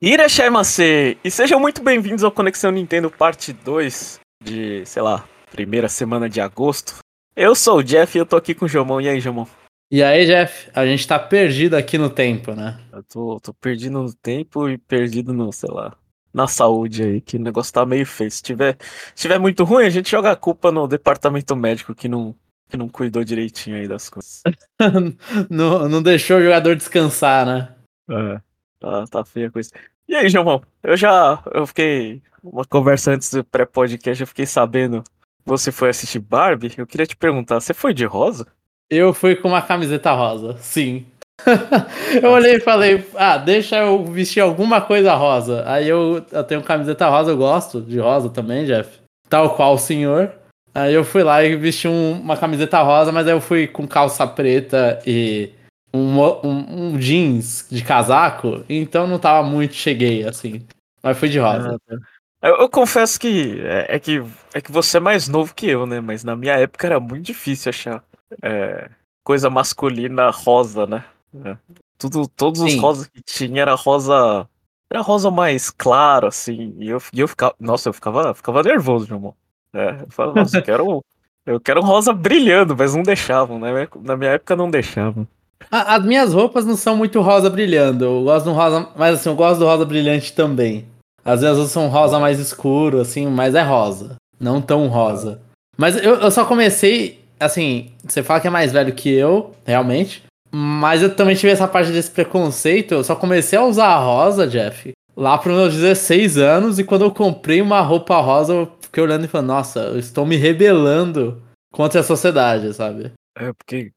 Irashaimase! E sejam muito bem-vindos ao Conexão Nintendo Parte 2 de, sei lá, primeira semana de agosto. Eu sou o Jeff e eu tô aqui com o Jomon. E aí, Jomon? E aí, Jeff? A gente tá perdido aqui no tempo, né? Eu tô, tô perdido no tempo e perdido no, sei lá, na saúde aí, que o negócio tá meio feio. Se tiver, se tiver muito ruim, a gente joga a culpa no departamento médico que não, que não cuidou direitinho aí das coisas. não, não deixou o jogador descansar, né? É. Tá, tá feia a coisa. E aí, João? Eu já. Eu fiquei. Uma conversa antes do pré-podcast, eu fiquei sabendo. Você foi assistir Barbie? Eu queria te perguntar, você foi de rosa? Eu fui com uma camiseta rosa, sim. eu olhei e falei, ah, deixa eu vestir alguma coisa rosa. Aí eu, eu tenho camiseta rosa, eu gosto de rosa também, Jeff. Tal qual o senhor. Aí eu fui lá e vesti um, uma camiseta rosa, mas aí eu fui com calça preta e um, um, um, jeans de casaco, então não tava muito cheguei, assim. Mas foi de rosa. Ah, tá. eu, eu, confesso que é, é, que é que você é mais novo que eu, né? Mas na minha época era muito difícil achar é, coisa masculina rosa, né? É. Tudo, todos Sim. os rosas que tinha era rosa. Era rosa mais claro, assim. E eu, e eu ficava. Nossa, eu ficava, ficava nervoso, meu irmão. É, eu falava, nossa, eu quero. Eu quero um rosa brilhando, mas não deixavam, né? Na minha época não deixavam. As minhas roupas não são muito rosa brilhando. Eu gosto do rosa. Mas assim, eu gosto do rosa brilhante também. Às vezes um rosa mais escuro, assim, mas é rosa. Não tão rosa. Mas eu, eu só comecei. Assim, você fala que é mais velho que eu, realmente. Mas eu também tive essa parte desse preconceito. Eu só comecei a usar a rosa, Jeff, lá para meus 16 anos. E quando eu comprei uma roupa rosa, eu fiquei olhando e falando: Nossa, eu estou me rebelando contra a sociedade, sabe? É, porque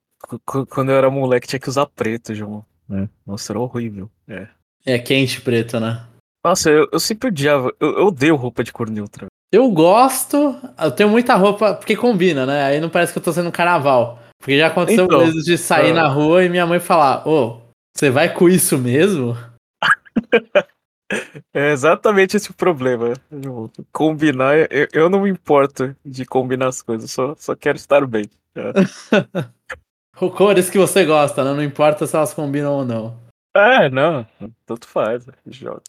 quando eu era moleque tinha que usar preto, João. É. Nossa, era horrível. É. É quente preto, né? Nossa, eu, eu sempre odiava. Eu, eu odeio roupa de cor neutra. Eu gosto. Eu tenho muita roupa. Porque combina, né? Aí não parece que eu tô sendo carnaval. Porque já aconteceu então, vezes de sair uh... na rua e minha mãe falar: Ô, oh, você vai com isso mesmo? é exatamente esse o problema. Combinar, eu, eu não me importo de combinar as coisas, só, só quero estar bem. É. Cores que você gosta, né? Não importa se elas combinam ou não. É, não, tanto faz. Joga.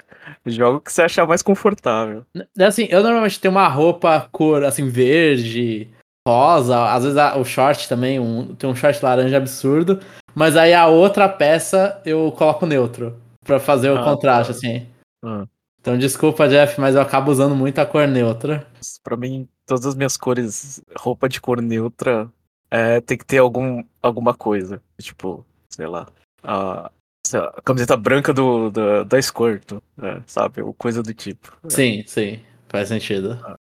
Joga o que você achar mais confortável. Assim, eu normalmente tenho uma roupa cor assim, verde, rosa, às vezes o short também, um, tem um short laranja absurdo, mas aí a outra peça eu coloco neutro para fazer o ah, contraste, tá. assim. Ah. Então desculpa, Jeff, mas eu acabo usando muito a cor neutra. Para mim, todas as minhas cores, roupa de cor neutra, é, tem que ter algum, alguma coisa. Tipo, sei lá, a, a camiseta branca do, do da Squirtle, é, sabe? Ou coisa do tipo. É. Sim, sim, faz sentido. Ah.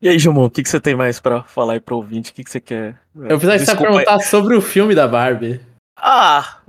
E aí, Jumon, o que, que você tem mais para falar aí pro ouvinte? O que, que você quer? É, Eu preciso perguntar aí. sobre o filme da Barbie. Ah,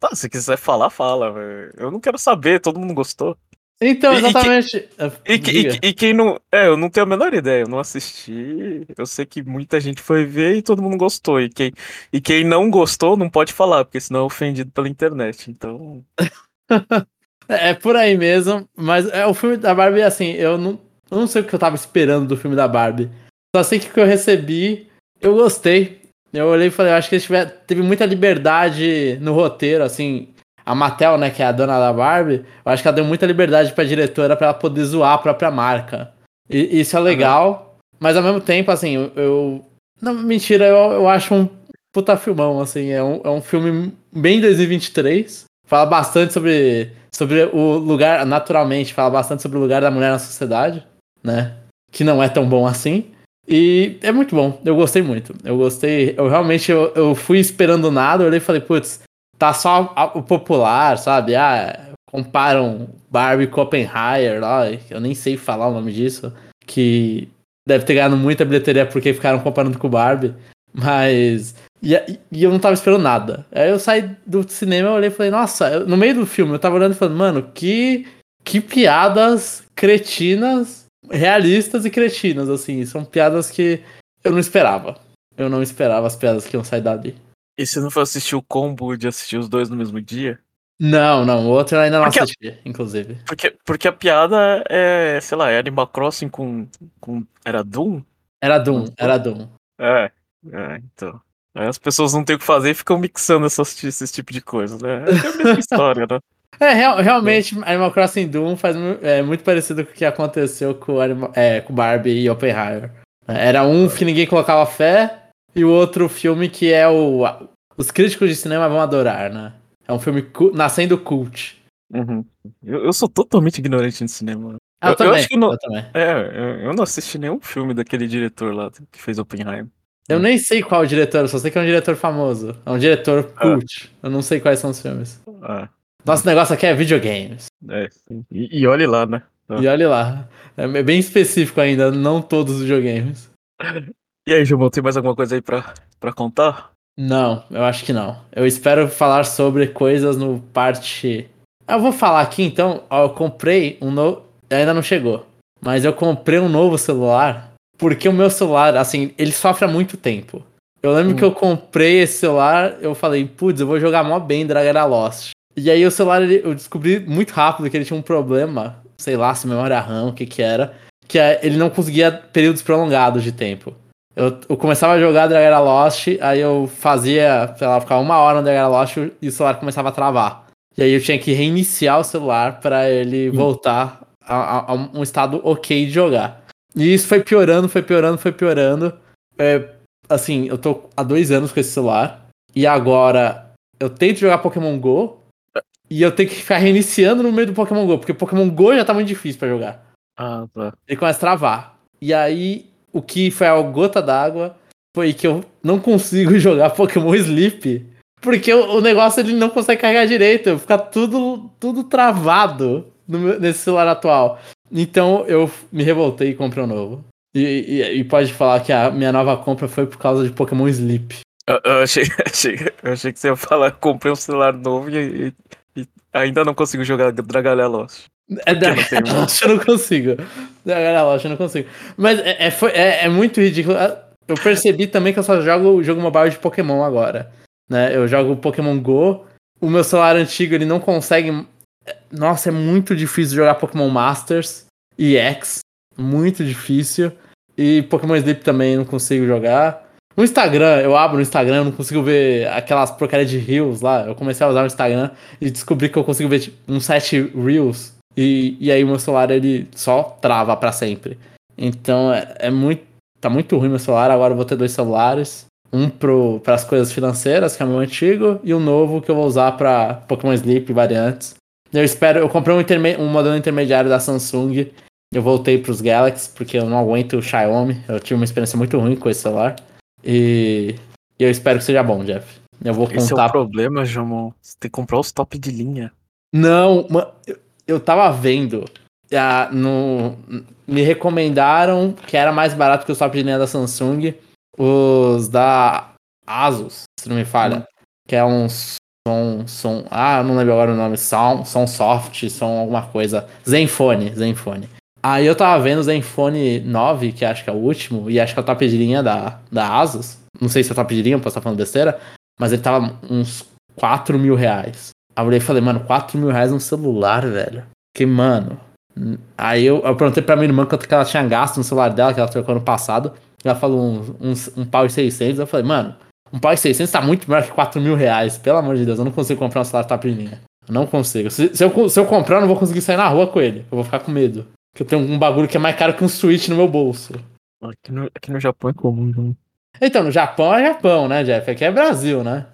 tá, se quiser falar, fala. Véio. Eu não quero saber, todo mundo gostou. Então, exatamente. E, que, e, e, e, quem não. É, eu não tenho a menor ideia, eu não assisti. Eu sei que muita gente foi ver e todo mundo gostou. E quem, e quem não gostou não pode falar, porque senão é ofendido pela internet. Então. é por aí mesmo. Mas é o filme da Barbie, assim, eu não, eu não sei o que eu tava esperando do filme da Barbie. Só sei que o que eu recebi, eu gostei. Eu olhei e falei, eu acho que eles tiver, teve muita liberdade no roteiro, assim a Mattel, né, que é a dona da Barbie, eu acho que ela deu muita liberdade pra diretora para ela poder zoar a própria marca. E isso é legal, mas ao mesmo tempo, assim, eu. eu não, mentira, eu, eu acho um puta filmão, assim. É um, é um filme bem 2023. Fala bastante sobre, sobre o lugar, naturalmente, fala bastante sobre o lugar da mulher na sociedade, né? Que não é tão bom assim. E é muito bom, eu gostei muito. Eu gostei, eu realmente eu, eu fui esperando nada, eu olhei e falei, putz, tá só o popular, sabe? Ah, comparam Barbie com Oppenheimer lá, eu nem sei falar o nome disso, que deve ter ganhado muita bilheteria porque ficaram comparando com Barbie, mas. E, e eu não tava esperando nada. Aí eu saí do cinema, eu olhei e falei, nossa, eu, no meio do filme eu tava olhando e falando, mano, que, que piadas cretinas, realistas e cretinas, assim. São piadas que eu não esperava. Eu não esperava as piadas que iam sair dali. E você não foi assistir o combo de assistir os dois no mesmo dia? Não, não, o outro eu ainda não porque, assisti, inclusive. Porque, porque a piada é, sei lá, é Animal Crossing com. com era Doom? Era Doom, era Doom. É, é, então. Aí as pessoas não têm o que fazer e ficam mixando essas, esse tipo de coisa, né? É a mesma história, né? É, real, realmente, Animal Crossing Doom faz é, muito parecido com o que aconteceu com, Animal, é, com Barbie e Oppenheimer. Era um que ninguém colocava fé, e o outro filme que é o. Os críticos de cinema vão adorar, né? É um filme cu nascendo cult. Uhum. Eu, eu, sou totalmente ignorante de cinema. Ah, eu, eu, também, eu acho que não, eu também. É, eu não assisti nenhum filme daquele diretor lá que fez Oppenheimer. Eu nem sei qual o diretor, só sei que é um diretor famoso. É um diretor ah. cult. Eu não sei quais são os filmes. Ah. Nosso negócio aqui é videogames. É, e, e olhe lá, né? E olhe lá. É bem específico ainda, não todos os videogames. E aí, Gilmão, tem mais alguma coisa aí pra, pra contar? Não, eu acho que não. Eu espero falar sobre coisas no parte. Ah, eu vou falar aqui então. Ó, eu comprei um novo. Ainda não chegou. Mas eu comprei um novo celular. Porque o meu celular, assim, ele sofre há muito tempo. Eu lembro hum. que eu comprei esse celular, eu falei, putz, eu vou jogar mó bem Dragon Lost. E aí o celular, eu descobri muito rápido que ele tinha um problema, sei lá, se memória RAM, o que que era, que é, ele não conseguia períodos prolongados de tempo. Eu, eu começava a jogar Dragon Lost, aí eu fazia, sei lá, ficava uma hora no Dragon Lost e o celular começava a travar. E aí eu tinha que reiniciar o celular para ele hum. voltar a, a, a, um estado ok de jogar. E isso foi piorando, foi piorando, foi piorando. É, assim, eu tô há dois anos com esse celular. E agora eu tento jogar Pokémon GO. E eu tenho que ficar reiniciando no meio do Pokémon GO, porque Pokémon GO já tá muito difícil para jogar. Ah, tá. Ele começa a travar. E aí o que foi a gota d'água foi que eu não consigo jogar Pokémon Sleep. Porque o, negócio ele não consegue carregar direito, fica tudo, tudo travado no, nesse celular atual. Então eu me revoltei e comprei um novo. E, e, e, pode falar que a minha nova compra foi por causa de Pokémon Sleep. Eu, eu achei, achei, eu achei que você ia falar comprei um celular novo e, e ainda não consigo jogar Dragalha Lost. É da eu não consigo. Da eu não consigo. Mas é, é, foi, é, é, muito ridículo. Eu percebi também que eu só jogo o jogo mobile de Pokémon agora. Né? Eu jogo Pokémon Go. O meu celular antigo ele não consegue. Nossa, é muito difícil jogar Pokémon Masters e X. Muito difícil. E Pokémon Sleep também não consigo jogar. No Instagram, eu abro no Instagram, eu não consigo ver aquelas porcarias de Reels lá. Eu comecei a usar o Instagram e descobri que eu consigo ver tipo, uns 7 Reels e, e aí o meu celular ele só trava para sempre. Então é, é, muito. Tá muito ruim meu celular. Agora eu vou ter dois celulares. Um para as coisas financeiras, que é o meu antigo, e o um novo que eu vou usar para Pokémon Sleep variantes. Eu espero. Eu comprei um, interme, um modelo intermediário da Samsung. Eu voltei para os Galaxy, porque eu não aguento o Xiaomi. Eu tive uma experiência muito ruim com esse celular. E, e eu espero que seja bom, Jeff. Eu vou contar. Esse é o problema, João. Você tem que comprar os top de linha. Não, eu tava vendo. Ah, no, me recomendaram que era mais barato que os top de linha da Samsung. Os da Asus, se não me falha. Hum. Que é um som, som. Ah, não lembro agora o nome. Som, som soft, som alguma coisa. Zenfone, Zenfone. Aí eu tava vendo o Zenfone 9, que acho que é o último, e acho que é o top de linha da, da Asus. Não sei se é top de linha, posso estar falando besteira. Mas ele tava uns 4 mil reais. Aí eu olhei e falei, mano, 4 mil reais no celular, velho. Que, mano. Aí eu, eu perguntei pra minha irmã quanto que ela tinha gasto no celular dela, que ela trocou no passado. Ela falou um, um, um pau e 600. Eu falei, mano, um pau e 600 tá muito melhor que 4 mil reais. Pelo amor de Deus, eu não consigo comprar um celular top de linha. Eu não consigo. Se, se, eu, se eu comprar, eu não vou conseguir sair na rua com ele. Eu vou ficar com medo. Porque eu tenho um bagulho que é mais caro que um Switch no meu bolso. Aqui no, aqui no Japão é comum, né? Então, no Japão é Japão, né, Jeff? Aqui é Brasil, né?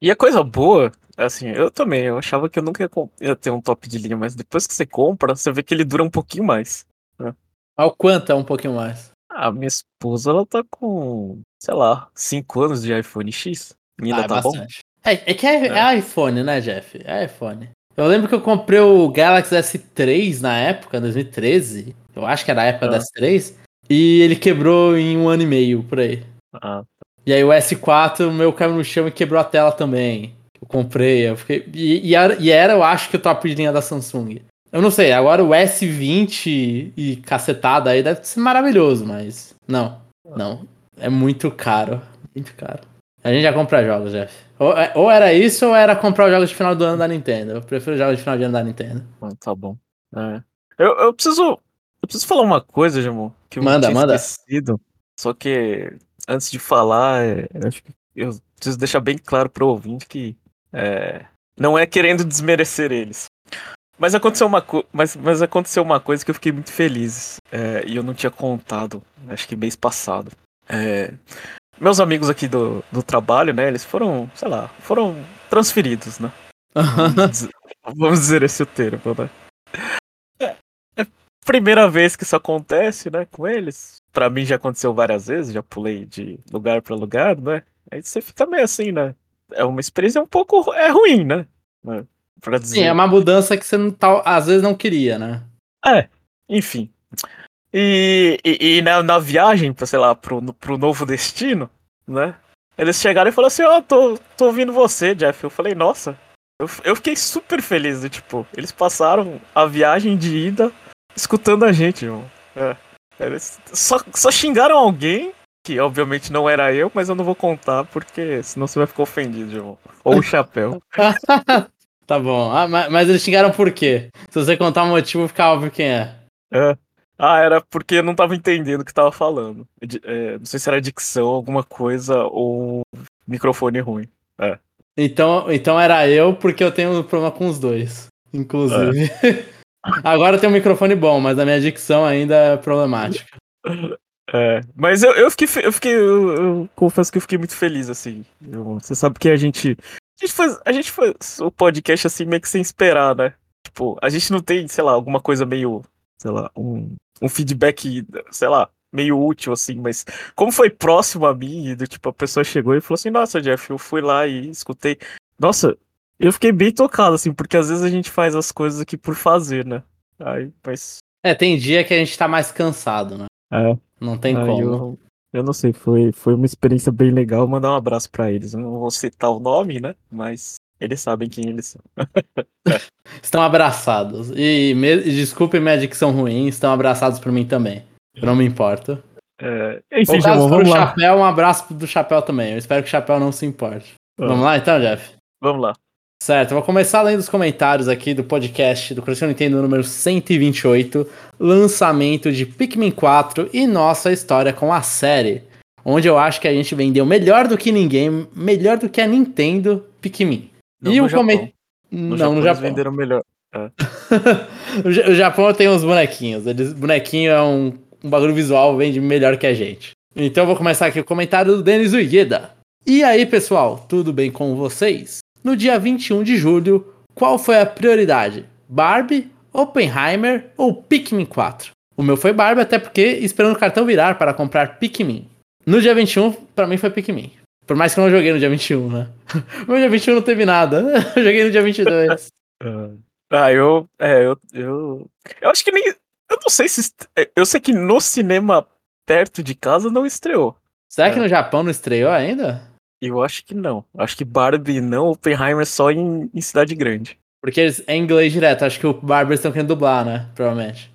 E a coisa boa, assim, eu também, eu achava que eu nunca ia, ia, ter um top de linha, mas depois que você compra, você vê que ele dura um pouquinho mais. Né? Ao quanto é um pouquinho mais? A minha esposa, ela tá com, sei lá, 5 anos de iPhone X. Ainda ah, tá bastante. bom. É, é que é, é. é, iPhone, né, Jeff? É iPhone. Eu lembro que eu comprei o Galaxy S3 na época, 2013. Eu acho que era a época ah. do S3. E ele quebrou em um ano e meio, por aí. Ah, e aí o S4, o meu caiu no chão e quebrou a tela também. Eu comprei, eu fiquei. E, e, era, e era, eu acho que o top de linha da Samsung. Eu não sei, agora o S20 e cacetada aí deve ser maravilhoso, mas. Não, não. É muito caro. Muito caro. A gente já compra jogos, Jeff. Ou, é, ou era isso ou era comprar os jogos de final do ano da Nintendo. Eu prefiro jogos de final de ano da Nintendo. Tá bom. É. Eu, eu preciso. Eu preciso falar uma coisa, Jamon. Que eu manda, tinha manda. esquecido. Só que antes de falar, é, acho que eu preciso deixar bem claro para o ouvinte que é, Não é querendo desmerecer eles. Mas aconteceu uma, mas, mas aconteceu uma coisa que eu fiquei muito feliz. É, e eu não tinha contado, acho que mês passado. É, meus amigos aqui do, do trabalho, né? Eles foram, sei lá, foram transferidos, né? Vamos dizer, vamos dizer esse o termo, né? É, é primeira vez que isso acontece, né, com eles. Para mim já aconteceu várias vezes, já pulei de lugar para lugar, né? Aí você fica meio assim, né? É uma experiência um pouco é ruim, né? Pra dizer. Sim, é uma mudança que você não tá, às vezes não queria, né? É, enfim. E, e, e na, na, viagem, sei lá, pro, pro novo destino, né? Eles chegaram e falaram assim, ó, oh, tô, tô ouvindo você, Jeff. Eu falei, nossa. Eu, eu fiquei super feliz, tipo, eles passaram a viagem de ida escutando a gente, irmão. É. Eles só, só xingaram alguém, que obviamente não era eu, mas eu não vou contar, porque senão você vai ficar ofendido, irmão. Ou o chapéu. tá bom. Ah, mas, mas, eles xingaram por quê? Se você contar o motivo, fica óbvio quem é. É. Ah, era porque eu não tava entendendo o que tava falando. É, não sei se era dicção, alguma coisa, ou microfone ruim. É. Então, então era eu, porque eu tenho um problema com os dois. Inclusive. É. Agora tem um microfone bom, mas a minha dicção ainda é problemática. É, mas eu, eu fiquei, eu, fiquei eu, eu, confesso que eu fiquei muito feliz, assim. Eu, você sabe que a gente. A gente, faz, a gente faz o podcast assim meio que sem esperar, né? Tipo, a gente não tem, sei lá, alguma coisa meio. Sei lá, um, um feedback, sei lá, meio útil, assim, mas como foi próximo a mim, do tipo, a pessoa chegou e falou assim, nossa, Jeff, eu fui lá e escutei. Nossa, eu fiquei bem tocado, assim, porque às vezes a gente faz as coisas aqui por fazer, né? Aí, mas. É, tem dia que a gente tá mais cansado, né? É. Não tem Aí como. Eu, eu não sei, foi, foi uma experiência bem legal. Mandar um abraço para eles. Eu não vou citar o nome, né? Mas eles sabem quem eles são. estão abraçados. E me, desculpe minha dicção ruim, estão abraçados por mim também. Eu não me importo. É, enfim, Jamon, vamos lá. Chapéu, um abraço do Chapéu também. Eu espero que o Chapéu não se importe. Ah. Vamos lá então, Jeff? Vamos lá. Certo, vou começar lendo os comentários aqui do podcast do Coração Nintendo número 128, lançamento de Pikmin 4 e nossa história com a série, onde eu acho que a gente vendeu melhor do que ninguém, melhor do que a Nintendo Pikmin. Não, e o comentário. Não, no Japão. venderam melhor. É. o Japão tem uns bonequinhos. Eles, bonequinho é um, um bagulho visual, vende melhor que a gente. Então eu vou começar aqui o comentário do Denis Uigueda. E aí, pessoal, tudo bem com vocês? No dia 21 de julho, qual foi a prioridade? Barbie, Oppenheimer ou Pikmin 4? O meu foi Barbie, até porque esperando o cartão virar para comprar Pikmin. No dia 21, para mim foi Pikmin. Por mais que eu não joguei no dia 21, né? No dia 21 não teve nada. Eu joguei no dia 22. ah, eu. É, eu. Eu, eu acho que nem. Eu não sei se. Eu sei que no cinema perto de casa não estreou. Será é. que no Japão não estreou ainda? Eu acho que não. Acho que Barbie não, Oppenheimer só em, em cidade grande. Porque eles, é inglês direto, acho que o Barbie estão querendo dublar, né? Provavelmente.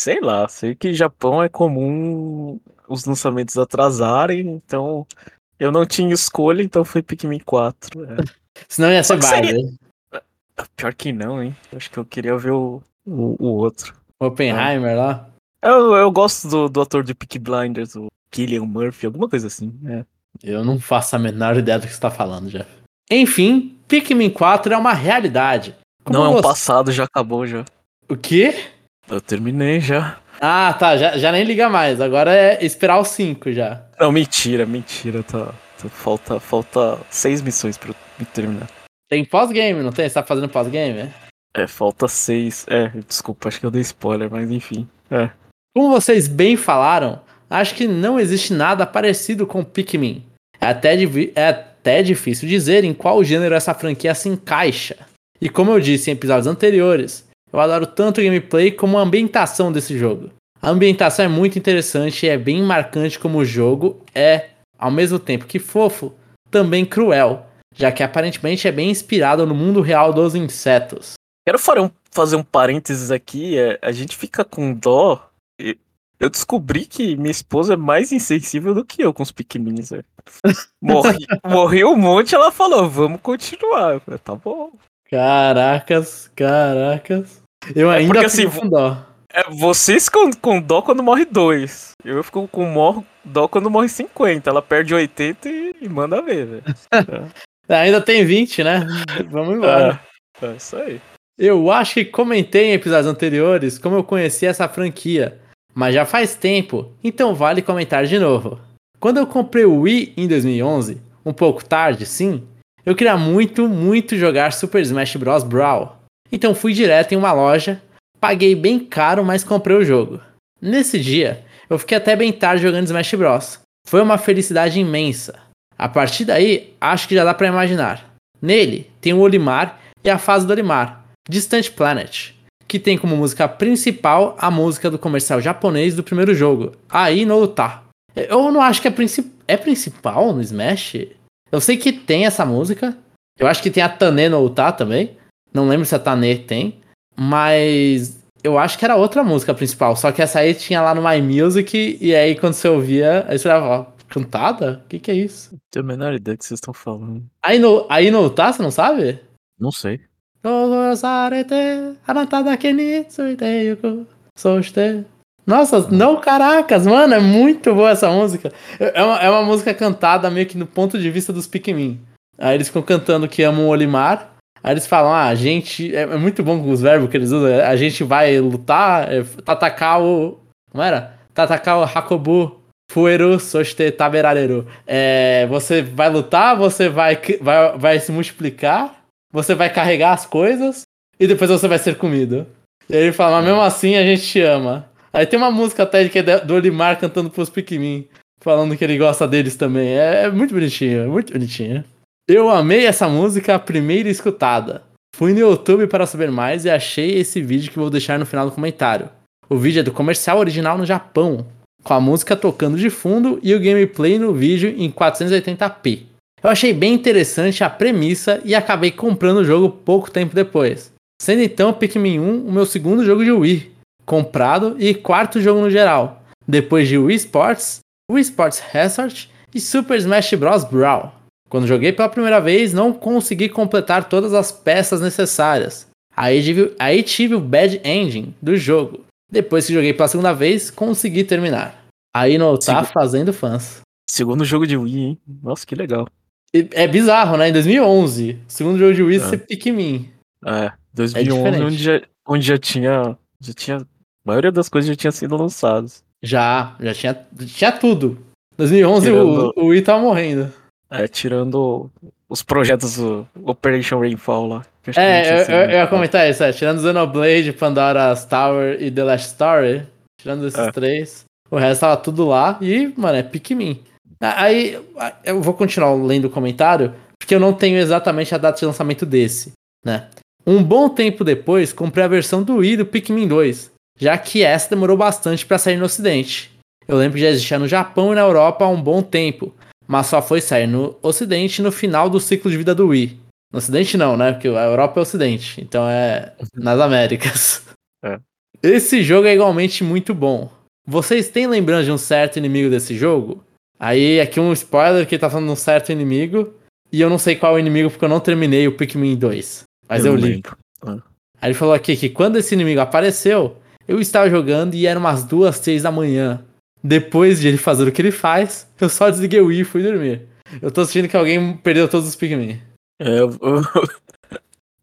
Sei lá, sei que Japão é comum os lançamentos atrasarem, então eu não tinha escolha, então foi Pikmin 4. É. Senão ia ser Barbie. Seria... Ah, pior que não, hein? Acho que eu queria ver o, o, o outro. Oppenheimer ah. lá? Eu, eu gosto do, do ator de Peaky Blinders, o Killian Murphy, alguma coisa assim. É. Eu não faço a menor ideia do que você tá falando, Jeff. Enfim, Pikmin 4 é uma realidade. Como não, é um passado, já acabou já. O quê? Eu terminei já. Ah, tá, já, já nem liga mais. Agora é esperar o 5 já. Não, mentira, mentira. Tá, tá, falta, falta seis missões pra me terminar. Tem pós-game, não tem? Você tá fazendo pós-game? É? é, falta seis. É, desculpa, acho que eu dei spoiler, mas enfim. É. Como vocês bem falaram, acho que não existe nada parecido com Pikmin. É até, é até difícil dizer em qual gênero essa franquia se encaixa. E como eu disse em episódios anteriores, eu adoro tanto o gameplay como a ambientação desse jogo. A ambientação é muito interessante e é bem marcante como o jogo é, ao mesmo tempo que fofo, também cruel, já que aparentemente é bem inspirado no mundo real dos insetos. Quero fazer um parênteses aqui, é, a gente fica com dó eu descobri que minha esposa é mais insensível do que eu com os pequenininhos. Morri, morri um monte, ela falou, vamos continuar. Eu falei, tá bom. Caracas, caracas. Eu é ainda porque, assim, com dó. É, vocês com, com dó quando morre dois. Eu fico com mor, dó quando morre 50. Ela perde 80 e, e manda ver, velho. Ainda tem 20, né? Vamos embora. É, é isso aí. Eu acho que comentei em episódios anteriores como eu conheci essa franquia, mas já faz tempo, então vale comentar de novo. Quando eu comprei o Wii em 2011, um pouco tarde, sim, eu queria muito, muito jogar Super Smash Bros. Brawl. Então fui direto em uma loja, paguei bem caro, mas comprei o jogo. Nesse dia, eu fiquei até bem tarde jogando Smash Bros. Foi uma felicidade imensa. A partir daí, acho que já dá para imaginar. Nele, tem o Olimar e a fase do Olimar, Distant Planet, que tem como música principal a música do comercial japonês do primeiro jogo, Aí no Uta. Eu não acho que é, princip é principal no Smash. Eu sei que tem essa música. Eu acho que tem a Tane no Uta também. Não lembro se a Tane tem. Mas eu acho que era outra música principal. Só que essa aí tinha lá no My Music. E aí quando você ouvia, aí você falava, cantada? O que, que é isso? Não tenho a menor ideia do que vocês estão falando. Aí no, aí no Uta, você não sabe? Não sei. Nossa, não, caracas, mano, é muito boa essa música. É uma, é uma música cantada meio que no ponto de vista dos Pikmin. Aí eles ficam cantando que amam o Olimar. Aí eles falam, ah, a gente. É, é muito bom com os verbos que eles usam. A gente vai lutar, é, tatacar o. Como era? Tatacar o Hakobu Fueru Soste Taberareru. É, você vai lutar, você vai, vai, vai se multiplicar, você vai carregar as coisas e depois você vai ser comido. E aí ele fala, mas mesmo assim a gente te ama. Aí tem uma música até que é do Olimar cantando pros Pikmin, falando que ele gosta deles também. É, é muito bonitinho, é muito bonitinho. Eu amei essa música a primeira escutada. Fui no YouTube para saber mais e achei esse vídeo que vou deixar no final do comentário. O vídeo é do comercial original no Japão, com a música tocando de fundo e o gameplay no vídeo em 480p. Eu achei bem interessante a premissa e acabei comprando o jogo pouco tempo depois. Sendo então Pikmin 1 o meu segundo jogo de Wii, comprado e quarto jogo no geral, depois de Wii Sports, Wii Sports Resort e Super Smash Bros. Brawl. Quando joguei pela primeira vez, não consegui completar todas as peças necessárias. Aí tive, aí tive o Bad Ending do jogo. Depois que joguei pela segunda vez, consegui terminar. Aí não tá fazendo fãs. Segundo jogo de Wii, hein? Nossa, que legal. É bizarro, né? Em 2011, segundo jogo de Wii, é. ser Pikmin. É, 2011, é onde, já, onde já tinha, já tinha a maioria das coisas já tinha sido lançadas. Já, já tinha, tinha tudo. 2011 tirando, o, o Wii tava morrendo. É, tirando os projetos do Operation Rainfall lá. É, eu, eu, eu, ia comentar isso, é, tirando Xenoblade, Pandora's Tower e The Last Story, tirando esses é. três, o resto tava tudo lá e, mano, é Pikmin. Aí, eu vou continuar lendo o comentário, porque eu não tenho exatamente a data de lançamento desse, né? Um bom tempo depois, comprei a versão do Wii do Pikmin 2, já que essa demorou bastante para sair no ocidente. Eu lembro que já existia no Japão e na Europa há um bom tempo, mas só foi sair no ocidente no final do ciclo de vida do Wii. No ocidente não, né? Porque a Europa é ocidente, então é nas Américas. É. Esse jogo é igualmente muito bom. Vocês têm lembrança de um certo inimigo desse jogo? Aí, aqui um spoiler que tá falando de um certo inimigo. E eu não sei qual é o inimigo porque eu não terminei o Pikmin 2. Mas eu, eu li. Ah. Aí ele falou aqui que quando esse inimigo apareceu, eu estava jogando e eram umas duas, três da manhã. Depois de ele fazer o que ele faz, eu só desliguei o Wii e fui dormir. Eu tô sentindo que alguém perdeu todos os Pikmin. É, eu, eu...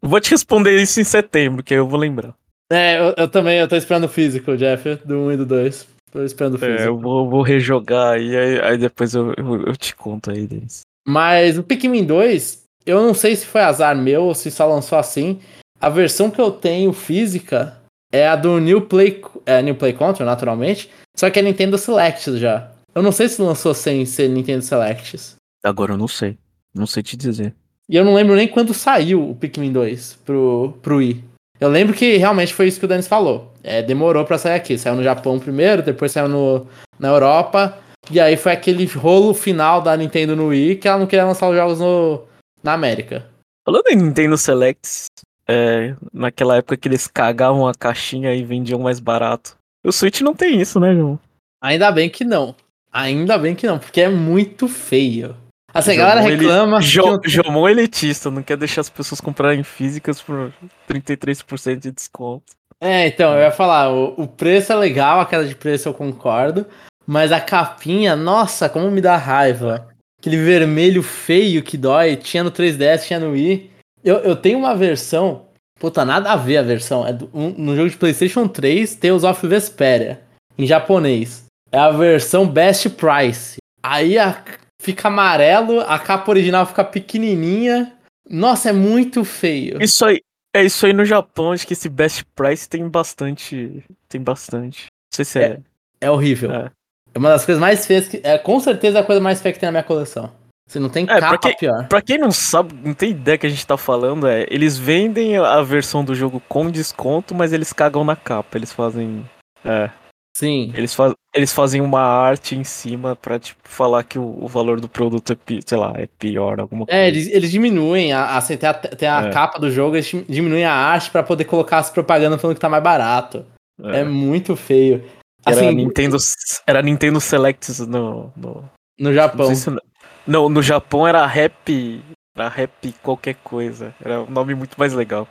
vou te responder isso em setembro, que eu vou lembrar. É, eu, eu, também, eu tô esperando o físico, Jeff, do 1 e do 2. Tô esperando o físico. É, eu vou, vou rejogar aí, aí, aí depois eu, eu, eu, te conto aí, Denis. Mas o Pikmin 2, eu não sei se foi azar meu ou se só lançou assim. A versão que eu tenho física é a do New Play, é, New Play Control, naturalmente. Só que é Nintendo Selects já. Eu não sei se lançou sem ser Nintendo Selects. Agora eu não sei. Não sei te dizer. E eu não lembro nem quando saiu o Pikmin 2 pro, pro Wii. Eu lembro que realmente foi isso que o Dennis falou. É, demorou para sair aqui. Saiu no Japão primeiro, depois saiu no, na Europa. E aí foi aquele rolo final da Nintendo no Wii que ela não queria lançar os jogos no, na América. Falando em Nintendo Selects, é, naquela época que eles cagavam a caixinha e vendiam mais barato. O Switch não tem isso, né, João? Ainda bem que não. Ainda bem que não, porque é muito feio. Assim, a galera reclama. Ele, jo, Jomon elitista, não quer deixar as pessoas comprarem físicas por 33% de desconto. É, então, eu ia falar, o, o preço é legal, a queda de preço eu concordo, mas a capinha, nossa, como me dá raiva. aquele vermelho feio que dói. Tinha no 3DS, tinha no Wii. Eu, eu tenho uma versão. Puta, nada a ver a versão. É do, um, no jogo de PlayStation 3, Tales of Vesperia. Em japonês. É a versão Best Price. Aí a, fica amarelo, a capa original fica pequenininha. Nossa, é muito feio. Isso aí, é isso aí no Japão, acho que esse Best Price tem bastante. Tem bastante. Não sei se é. É, é horrível. É. é. uma das coisas mais feias que. É com certeza a coisa mais feia que tem na minha coleção. Você não tem é, capa pra quem, pior. Pra quem não sabe, não tem ideia que a gente tá falando, é. Eles vendem a versão do jogo com desconto, mas eles cagam na capa. Eles fazem. É. Sim. Eles, faz, eles fazem uma arte em cima pra, tipo, falar que o, o valor do produto é, sei lá, é pior, alguma é, coisa. É, eles, eles diminuem, a, a, tem a, tem a é. capa do jogo, eles diminuem a arte pra poder colocar as propagandas falando que tá mais barato. É, é muito feio. Assim, era, Nintendo, era Nintendo Selects no... No, no Japão. Não, não, no Japão era Rap... Era Rap qualquer coisa. Era um nome muito mais legal.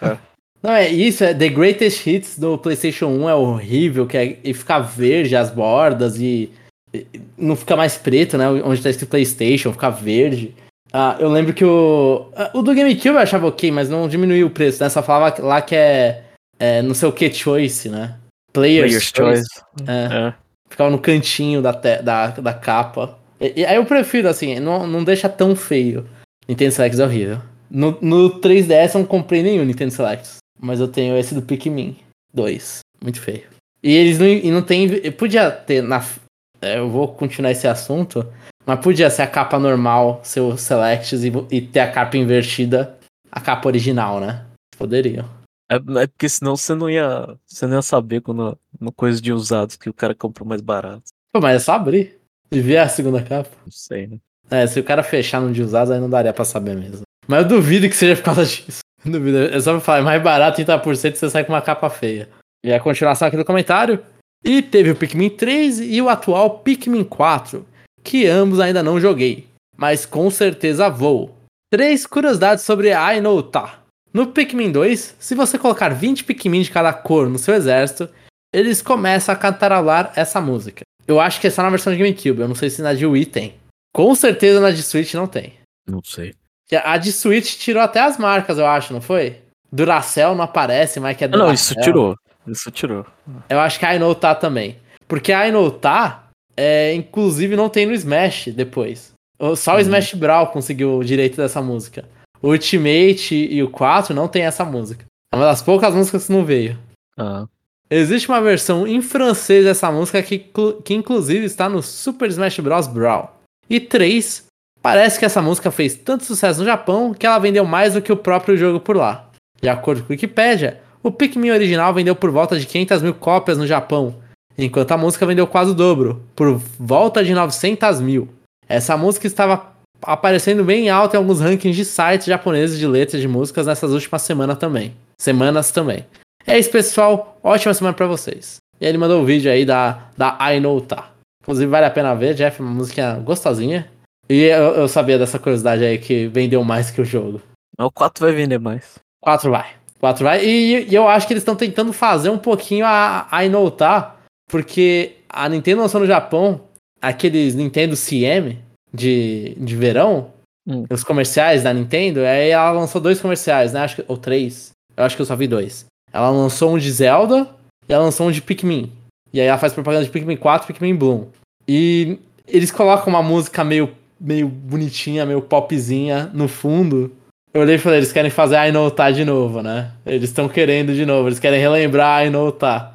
é. Não, é isso, é The Greatest Hits do PlayStation 1 é horrível, que é e fica verde as bordas e, e, não fica mais preto, né? Onde tá escrito PlayStation, fica verde. Ah, eu lembro que o. Ah, o do GameCube eu achava ok, mas não diminuiu o preço, né? Só falava lá que é, é não sei o que choice, né? Player's, Player's choice. choice. É. é. Ficava no cantinho da, te, da, da capa. E, e, aí eu prefiro, assim, não, não deixa tão feio. Nintendo Select é horrível. No, no 3DS eu não comprei nenhum Nintendo Select. Mas eu tenho esse do Pikmin 2. Muito feio. E eles não, e não tem. Podia ter na. É, eu vou continuar esse assunto. Mas podia ser a capa normal, ser o Selects e, e ter a capa invertida, a capa original, né? Poderiam. É, é, porque senão você não ia. Você não ia saber quando no coisa de usados que o cara comprou mais barato. Pô, mas é só abrir. E ver a segunda capa. Não sei, né? É, se o cara fechar no de usados, aí não daria pra saber mesmo. Mas eu duvido que seja por causa disso. Dúvida. É só pra falar, é mais barato 30% você sai com uma capa feia. E a continuação aqui do comentário. E teve o Pikmin 3 e o atual Pikmin 4, que ambos ainda não joguei, mas com certeza vou. Três curiosidades sobre Ainota. No Pikmin 2, se você colocar 20 Pikmin de cada cor no seu exército, eles começam a cantarolar essa música. Eu acho que é na versão de GameCube, eu não sei se na de Wii tem. Com certeza na de Switch não tem. Não sei. A de Switch tirou até as marcas, eu acho, não foi? Duracell não aparece, mas que é Duracell. Não, isso tirou. Isso tirou. Eu acho que a Know tá também. Porque a Know tá, é, inclusive, não tem no Smash depois. Só o uhum. Smash Brawl conseguiu o direito dessa música. O Ultimate e o 4 não tem essa música. É uma das poucas músicas que não veio. Ah. Existe uma versão em francês dessa música que, que inclusive está no Super Smash Bros. Brawl. E 3 Parece que essa música fez tanto sucesso no Japão que ela vendeu mais do que o próprio jogo por lá. De acordo com o Wikipedia, o Pikmin original vendeu por volta de 500 mil cópias no Japão, enquanto a música vendeu quase o dobro, por volta de 900 mil. Essa música estava aparecendo bem alta em alguns rankings de sites japoneses de letras de músicas nessas últimas semanas também. Semanas também. É isso, pessoal. Ótima semana para vocês. E ele mandou o um vídeo aí da, da I Know Ta. Inclusive, vale a pena ver, Jeff, uma música gostosinha. E eu, eu, sabia dessa curiosidade aí que vendeu mais que o jogo. O 4 vai vender mais. 4 vai. 4 vai. E, e, eu acho que eles estão tentando fazer um pouquinho a, a inotar, porque a Nintendo lançou no Japão aqueles Nintendo CM de, de verão, hum. os comerciais da Nintendo, aí ela lançou dois comerciais, né? Acho que, ou três. Eu acho que eu só vi dois. Ela lançou um de Zelda e ela lançou um de Pikmin. E aí ela faz propaganda de Pikmin 4 e Pikmin Bloom. E eles colocam uma música meio meio bonitinha, meio popzinha no fundo. Eu olhei e falei, eles querem fazer a Inouta de novo, né? Eles estão querendo de novo, eles querem relembrar a Inouta.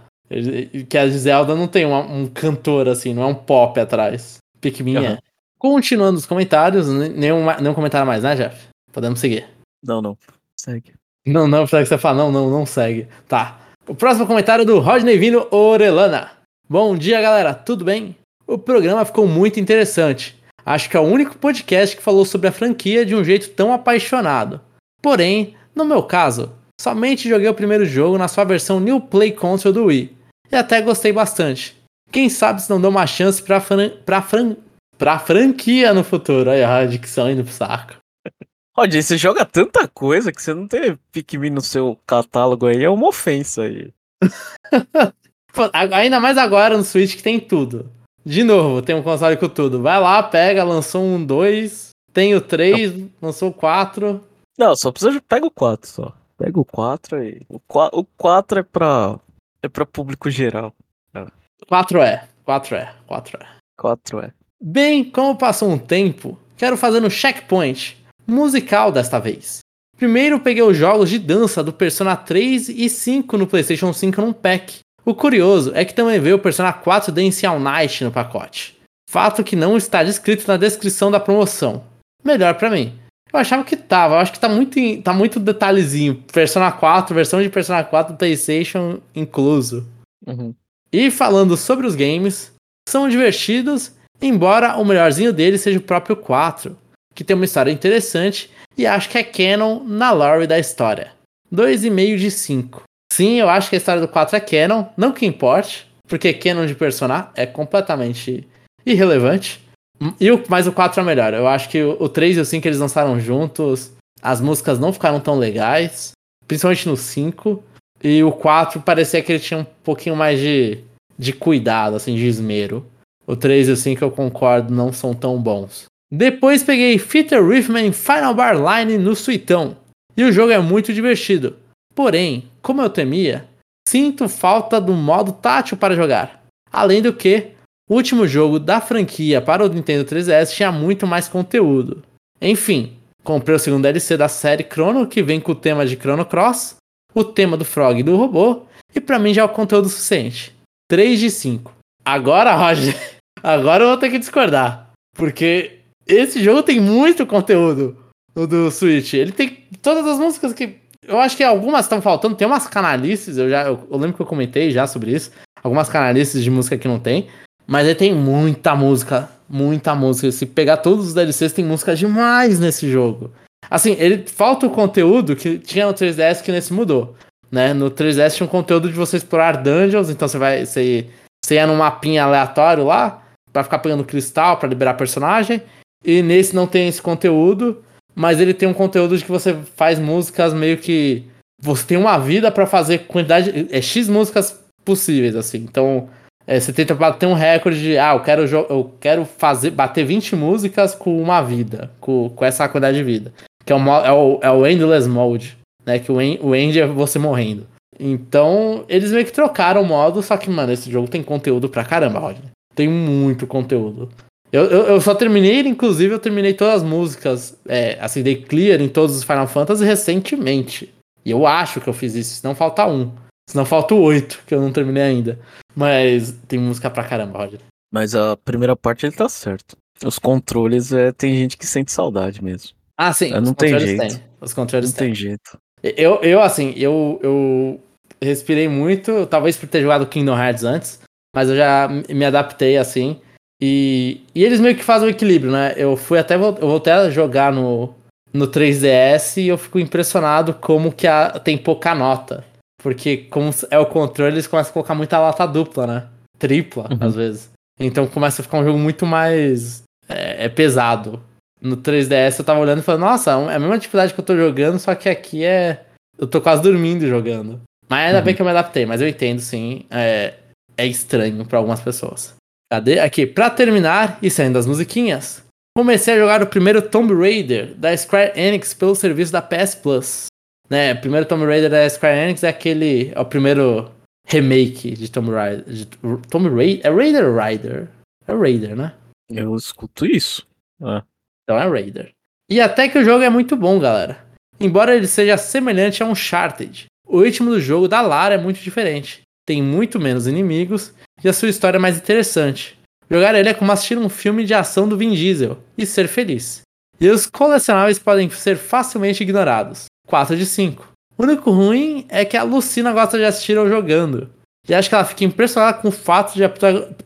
Que a Zelda não tem uma, um cantor assim, não é um pop atrás. Pikmin uhum. é. Continuando os comentários, nenhum, nenhum comentário mais, né, Jeff? Podemos seguir. Não, não. Segue. Não, não, precisa que você fala, não, não, não segue. Tá. O próximo comentário é do Rodney Vino Orelana. Bom dia, galera, tudo bem? O programa ficou muito interessante. Acho que é o único podcast que falou sobre a franquia de um jeito tão apaixonado. Porém, no meu caso, somente joguei o primeiro jogo na sua versão New Play Console do Wii. E até gostei bastante. Quem sabe se não dou uma chance pra, fran pra, fran pra franquia no futuro. Aí a dicção indo pro saco. Rod, você joga tanta coisa que você não tem Pikmin no seu catálogo aí, é uma ofensa aí. Ainda mais agora no Switch que tem tudo. De novo, tem um console com tudo. Vai lá, pega, lançou um 2, tem o 3, lançou o 4. Não, só precisa. Pega o 4 só. Pega o 4 aí. O 4, o 4 é pra. É pra público geral. 4 é. 4 é. 4 é. 4 é. Bem, como passou um tempo, quero fazer no checkpoint musical desta vez. Primeiro peguei os jogos de dança do Persona 3 e 5 no PlayStation 5 num pack. O curioso é que também veio o Persona 4 Dance All Night no pacote. Fato que não está descrito na descrição da promoção. Melhor para mim. Eu achava que tava, eu acho que tá muito, tá muito detalhezinho. Persona 4, versão de Persona 4 PlayStation incluso. Uhum. E falando sobre os games, são divertidos, embora o melhorzinho deles seja o próprio 4, que tem uma história interessante e acho que é canon na lore da história. 2,5 de 5. Sim, eu acho que a história do 4 é canon, não que importe, porque canon de Persona é completamente irrelevante. E o, mas o 4 é melhor. Eu acho que o, o 3 e o 5 eles lançaram juntos. As músicas não ficaram tão legais. Principalmente no 5. E o 4 parecia que ele tinha um pouquinho mais de, de cuidado, assim, de esmero. O 3 e o 5 eu concordo, não são tão bons. Depois peguei Fitter Riffman Final Bar Line no Suitão. E o jogo é muito divertido. Porém, como eu temia, sinto falta do modo tátil para jogar. Além do que, o último jogo da franquia para o Nintendo 3DS tinha muito mais conteúdo. Enfim, comprei o segundo DLC da série Chrono, que vem com o tema de Chrono Cross, o tema do Frog e do robô, e para mim já é o conteúdo suficiente. 3 de 5. Agora, Roger, agora eu vou ter que discordar. Porque esse jogo tem muito conteúdo do Switch. Ele tem todas as músicas que. Eu acho que algumas estão faltando. Tem umas canalices, eu já eu, eu lembro que eu comentei já sobre isso. Algumas canalices de música que não tem. Mas ele tem muita música, muita música. Se pegar todos os DLCs, tem música demais nesse jogo. Assim, ele falta o conteúdo que tinha no 3DS que nesse mudou. Né? No 3DS tinha um conteúdo de você explorar dungeons, então você vai. Você, você ia num mapinha aleatório lá, para ficar pegando cristal, para liberar personagem. E nesse não tem esse conteúdo, mas ele tem um conteúdo de que você faz músicas meio que. Você tem uma vida para fazer quantidade. É X músicas possíveis, assim. Então, é, você tenta bater um recorde de, ah, eu quero, eu quero fazer, bater 20 músicas com uma vida, com, com essa quantidade de vida. Que é o, é o, é o Endless Mode, né? Que o, o End é você morrendo. Então, eles meio que trocaram o modo, só que, mano, esse jogo tem conteúdo pra caramba, Rodney. Tem muito conteúdo. Eu, eu, eu, só terminei, inclusive, eu terminei todas as músicas, é, assim, dei clear em todos os Final Fantasy recentemente. E eu acho que eu fiz isso, senão falta um. Senão falta oito, que eu não terminei ainda. Mas tem música pra caramba, Roger. Mas a primeira parte ele tá certo. Os controles, é, tem gente que sente saudade mesmo. Ah, sim. Não tem jeito. Os controles não tem jeito. Eu, eu assim, eu, eu respirei muito, talvez por ter jogado Kingdom Hearts antes, mas eu já me adaptei assim. E, e eles meio que fazem o equilíbrio, né? Eu fui até eu voltei a jogar no, no 3DS e eu fico impressionado como que a, tem pouca nota. Porque como é o controle, eles começam a colocar muita lata dupla, né? Tripla, uhum. às vezes. Então começa a ficar um jogo muito mais. É, é, pesado. No 3DS eu tava olhando e falando, nossa, é a mesma atividade que eu tô jogando, só que aqui é. Eu tô quase dormindo jogando. Mas ainda uhum. bem que eu me adaptei, mas eu entendo sim. É, é estranho para algumas pessoas. Cadê? Aqui, pra terminar, e saindo das musiquinhas, comecei a jogar o primeiro Tomb Raider da Square Enix pelo serviço da PS Plus né? O primeiro Tomb Raider da Square Enix é aquele. É o primeiro remake de Tomb Raider. De, Tomb Raider? É Raider Rider? É Raider, né? Eu escuto isso. Ah. Então é Raider. E até que o jogo é muito bom, galera. Embora ele seja semelhante a um Uncharted, o ritmo do jogo da Lara é muito diferente. Tem muito menos inimigos e a sua história é mais interessante. Jogar ele é como assistir um filme de ação do Vin Diesel e ser feliz. E os colecionáveis podem ser facilmente ignorados. 4 de 5. O único ruim é que a Lucina gosta de assistir eu jogando. E acho que ela fica impressionada com o fato de a,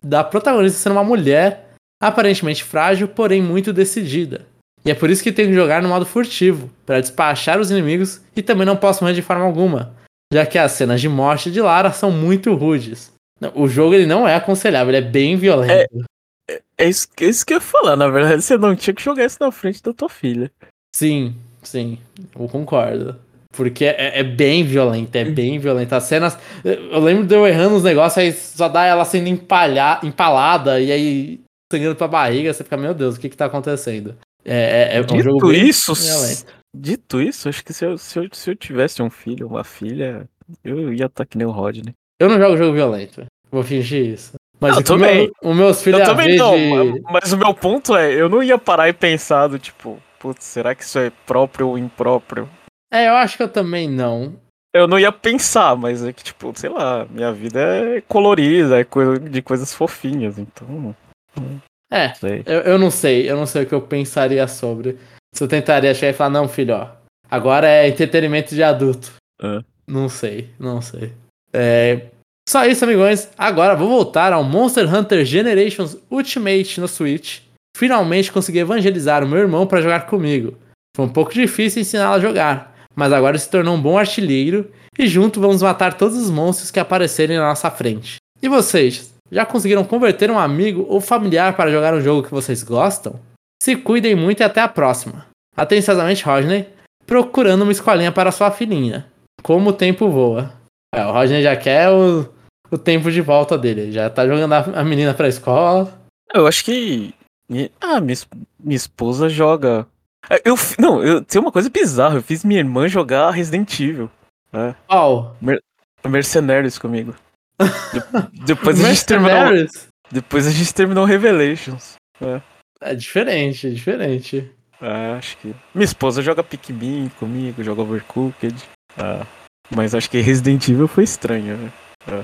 da protagonista ser uma mulher aparentemente frágil, porém muito decidida. E é por isso que tenho que jogar no modo furtivo, para despachar os inimigos e também não posso morrer de forma alguma, já que as cenas de morte de Lara são muito rudes. O jogo ele não é aconselhável, ele é bem violento. É, é, é isso, é isso que eu ia falar, na verdade você não tinha que jogar isso na frente da tua filha. Sim, Sim, eu concordo. Porque é, é, bem violenta, é bem violenta. As cenas. Eu lembro de eu errando os negócios, aí só dá ela sendo empalha, empalada, e aí sangrando pra barriga, você fica, meu Deus, o que que tá acontecendo? É, é, é um Dito jogo isso, violento. Dito isso, acho que se eu, se, eu, se eu tivesse um filho, uma filha, eu ia estar que nem o Rodney. Eu não jogo jogo violento, vou fingir isso. Mas eu também. Meu, os meus filhos eu também não, de... mas o meu ponto é, eu não ia parar e pensar do tipo, putz, será que isso é próprio ou impróprio? É, eu acho que eu também não. Eu não ia pensar, mas é que, tipo, sei lá, minha vida é colorida, é coisa de coisas fofinhas, então. É, eu, eu não sei, eu não sei o que eu pensaria sobre. Se eu tentaria chegar e falar, não, filho, ó, agora é entretenimento de adulto. É. Não sei, não sei. É, só isso, amigões. Agora vou voltar ao Monster Hunter Generations Ultimate no Switch. Finalmente consegui evangelizar o meu irmão para jogar comigo. Foi um pouco difícil ensiná-lo a jogar, mas agora se tornou um bom artilheiro e junto vamos matar todos os monstros que aparecerem na nossa frente. E vocês, já conseguiram converter um amigo ou familiar para jogar um jogo que vocês gostam? Se cuidem muito e até a próxima. Atenciosamente, Rodney, procurando uma escolinha para sua filhinha. Como o tempo voa. É, o Rodney já quer o, o tempo de volta dele. Já tá jogando a, a menina pra escola. Eu acho que. Ah, minha, minha esposa joga. É, eu, não, eu, tem uma coisa bizarra. Eu fiz minha irmã jogar Resident Evil. É. Qual? Mer Mercenários comigo. De, depois a gente terminou. Depois a gente terminou Revelations. É, é diferente, é diferente. É, acho que. Minha esposa joga Pikmin comigo, joga Overcooked. É. Mas acho que Resident Evil foi estranho, né?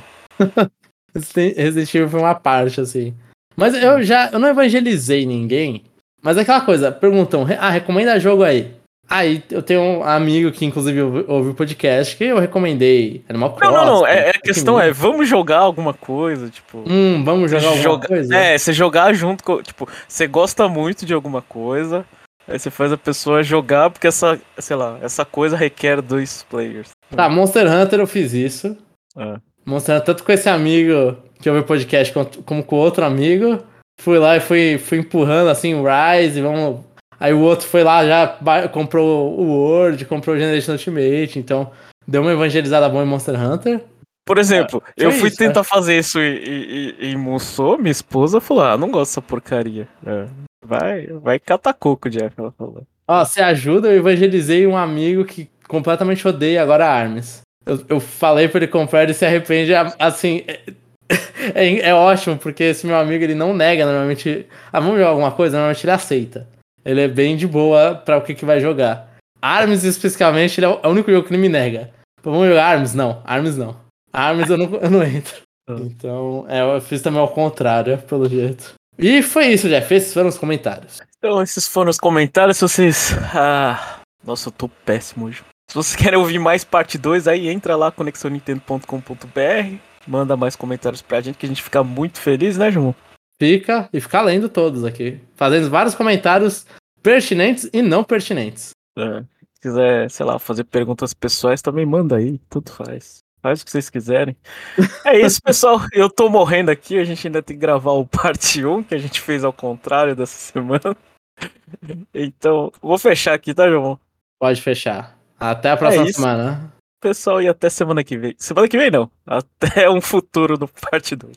É. Resident Evil foi uma parte, assim. Mas eu já. Eu não evangelizei ninguém. Mas é aquela coisa, perguntam, ah, recomenda jogo aí. Aí eu tenho um amigo que inclusive ouve o podcast que eu recomendei Animal Crossing. Não, não, não. É, a questão é, vamos jogar alguma coisa, tipo. Hum, vamos jogar alguma joga... coisa? É, você jogar junto com. Tipo, você gosta muito de alguma coisa. Aí você faz a pessoa jogar porque essa, sei lá, essa coisa requer dois players. Tá, Monster Hunter eu fiz isso. É. Mostrando tanto com esse amigo que ouve o podcast como com outro amigo. Fui lá e fui, fui empurrando assim o Rise, vamos. Aí o outro foi lá, já comprou o Word, comprou o Generation Ultimate, então deu uma evangelizada boa em Monster Hunter. Por exemplo, é, eu fui isso, tentar é. fazer isso em, em, em Musou, minha esposa falou: Ah, não gosto dessa porcaria. É, vai, vai catar coco, Jeff, ela falou. Ó, você ajuda, eu evangelizei um amigo que completamente odeia agora Arms. Eu, eu falei pra ele comprar, ele se arrepende. Assim, é, é, é, ótimo, porque esse meu amigo ele não nega normalmente. Ah, vamos jogar alguma coisa? Normalmente ele aceita. Ele é bem de boa pra o que, que vai jogar. Arms, especificamente, ele é, é o único jogo que ele me nega. Vamos jogar Arms? Não, Arms não. Arms eu não, eu não entro. Então, é, eu fiz também ao contrário, pelo jeito. E foi isso, Jeff. Esses foram os comentários. Então, esses foram os comentários. Se vocês. Ah, nossa, eu tô péssimo hoje. Se vocês querem ouvir mais parte 2, aí entra lá conexonintendo.com.br, manda mais comentários pra gente que a gente fica muito feliz, né, João? Fica e fica lendo todos aqui, fazendo vários comentários pertinentes e não pertinentes. É, se quiser, sei lá, fazer perguntas pessoais, também manda aí, tudo faz. Faz o que vocês quiserem. É isso, pessoal. Eu tô morrendo aqui. A gente ainda tem que gravar o parte 1, que a gente fez ao contrário dessa semana. Então, vou fechar aqui, tá, João? Pode fechar. Até a próxima é semana. Pessoal, e até semana que vem. Semana que vem não. Até um futuro do parte 2.